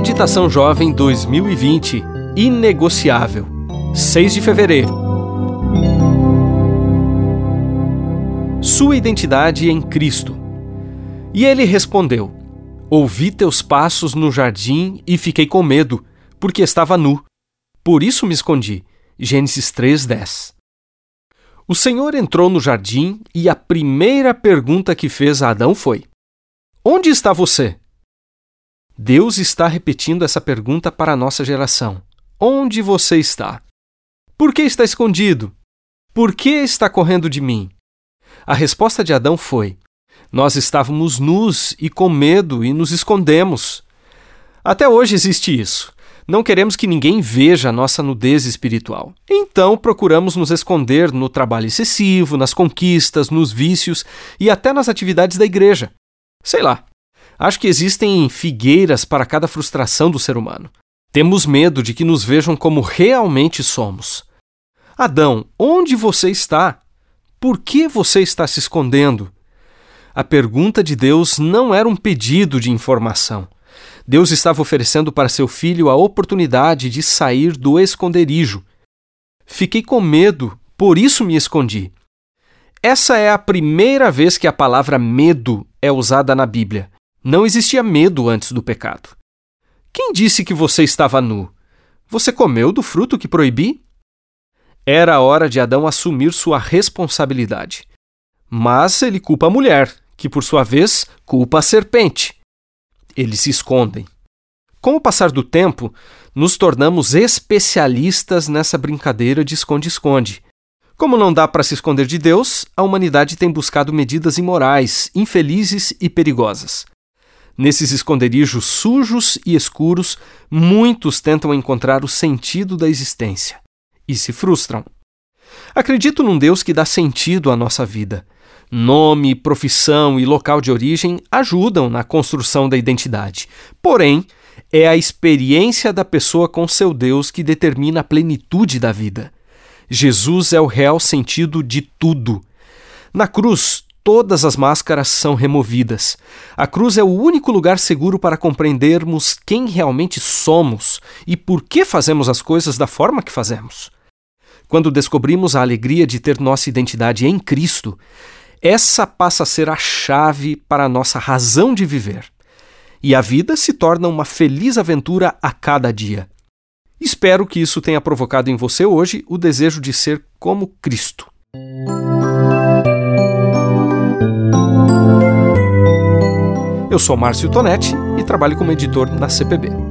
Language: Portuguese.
Meditação Jovem 2020 Inegociável 6 de fevereiro Sua identidade em Cristo. E ele respondeu: Ouvi teus passos no jardim e fiquei com medo, porque estava nu. Por isso me escondi. Gênesis 3:10. O Senhor entrou no jardim e a primeira pergunta que fez a Adão foi: Onde está você? Deus está repetindo essa pergunta para a nossa geração: Onde você está? Por que está escondido? Por que está correndo de mim? A resposta de Adão foi: Nós estávamos nus e com medo e nos escondemos. Até hoje existe isso. Não queremos que ninguém veja a nossa nudez espiritual. Então procuramos nos esconder no trabalho excessivo, nas conquistas, nos vícios e até nas atividades da igreja. Sei lá, Acho que existem figueiras para cada frustração do ser humano. Temos medo de que nos vejam como realmente somos. Adão, onde você está? Por que você está se escondendo? A pergunta de Deus não era um pedido de informação. Deus estava oferecendo para seu filho a oportunidade de sair do esconderijo. Fiquei com medo, por isso me escondi. Essa é a primeira vez que a palavra medo é usada na Bíblia. Não existia medo antes do pecado. Quem disse que você estava nu? Você comeu do fruto que proibi? Era a hora de Adão assumir sua responsabilidade. Mas ele culpa a mulher, que por sua vez culpa a serpente. Eles se escondem. Com o passar do tempo, nos tornamos especialistas nessa brincadeira de esconde-esconde. Como não dá para se esconder de Deus, a humanidade tem buscado medidas imorais, infelizes e perigosas. Nesses esconderijos sujos e escuros, muitos tentam encontrar o sentido da existência e se frustram. Acredito num Deus que dá sentido à nossa vida. Nome, profissão e local de origem ajudam na construção da identidade. Porém, é a experiência da pessoa com seu Deus que determina a plenitude da vida. Jesus é o real sentido de tudo. Na cruz, todas as máscaras são removidas. A cruz é o único lugar seguro para compreendermos quem realmente somos e por que fazemos as coisas da forma que fazemos. Quando descobrimos a alegria de ter nossa identidade em Cristo, essa passa a ser a chave para a nossa razão de viver. E a vida se torna uma feliz aventura a cada dia. Espero que isso tenha provocado em você hoje o desejo de ser como Cristo. Eu sou Márcio Tonetti e trabalho como editor na CPB.